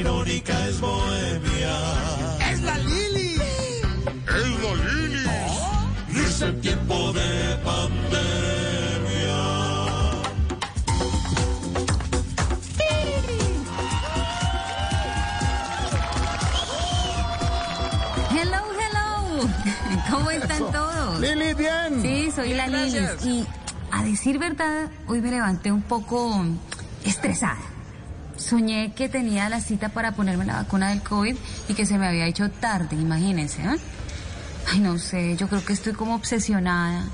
irónica es bohemia. ¡Es la Lili! ¡Es la Lili! Dice en tiempo de pandemia. Hello, hello. ¿Cómo están todos? Lili, bien. Sí, soy la Lili. Y a decir verdad, hoy me levanté un poco estresada. Soñé que tenía la cita para ponerme la vacuna del COVID y que se me había hecho tarde, imagínense. ¿eh? Ay, no sé, yo creo que estoy como obsesionada.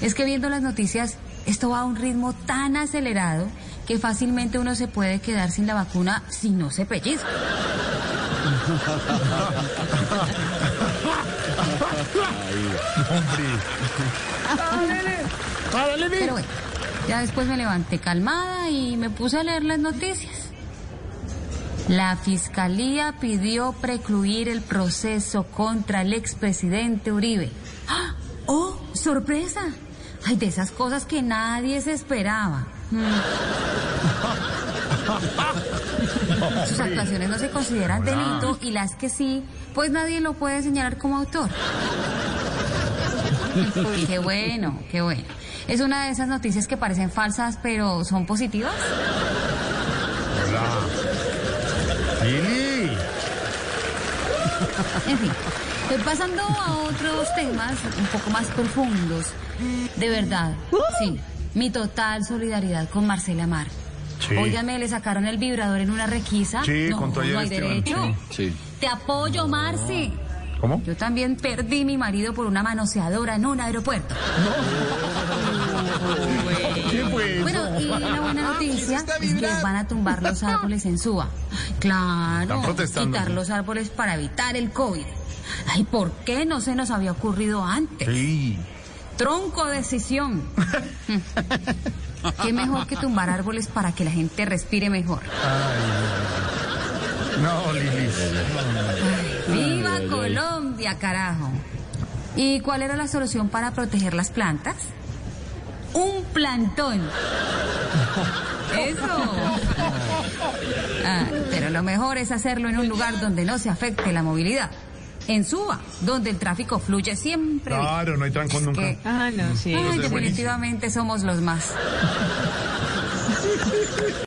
Es que viendo las noticias, esto va a un ritmo tan acelerado que fácilmente uno se puede quedar sin la vacuna si no se pellizca. Pero bueno, ya después me levanté calmada y me puse a leer las noticias. La fiscalía pidió precluir el proceso contra el expresidente Uribe. ¡Ah! ¡Oh, sorpresa! Ay, de esas cosas que nadie se esperaba. Mm. Sus actuaciones no se consideran delito y las que sí, pues nadie lo puede señalar como autor. Qué bueno, qué bueno. Es una de esas noticias que parecen falsas, pero son positivas. Lili. En fin, estoy pasando a otros temas un poco más profundos. De verdad, sí, mi total solidaridad con Marcela Mar. Sí. Óigame, le sacaron el vibrador en una requisa. Sí, no, contó ayer no hay derecho. Sí. Te apoyo, Marci. ¿Cómo? Yo también perdí mi marido por una manoseadora en un aeropuerto. ¿Qué fue eso? Bueno, y la buena noticia es que van a tumbar los árboles en Suba. Claro, quitar los árboles para evitar el COVID. Ay, ¿por qué no se nos había ocurrido antes? Sí. Tronco decisión. Qué mejor que tumbar árboles para que la gente respire mejor. No, Lili. ¡Viva Colombia, carajo! ¿Y cuál era la solución para proteger las plantas? Un plantón. Eso. Ah, pero lo mejor es hacerlo en un lugar donde no se afecte la movilidad. En Suba, donde el tráfico fluye siempre. bien. Claro, no hay trancón nunca. Que- Ah, no, sí. Ay, definitivamente somos los más.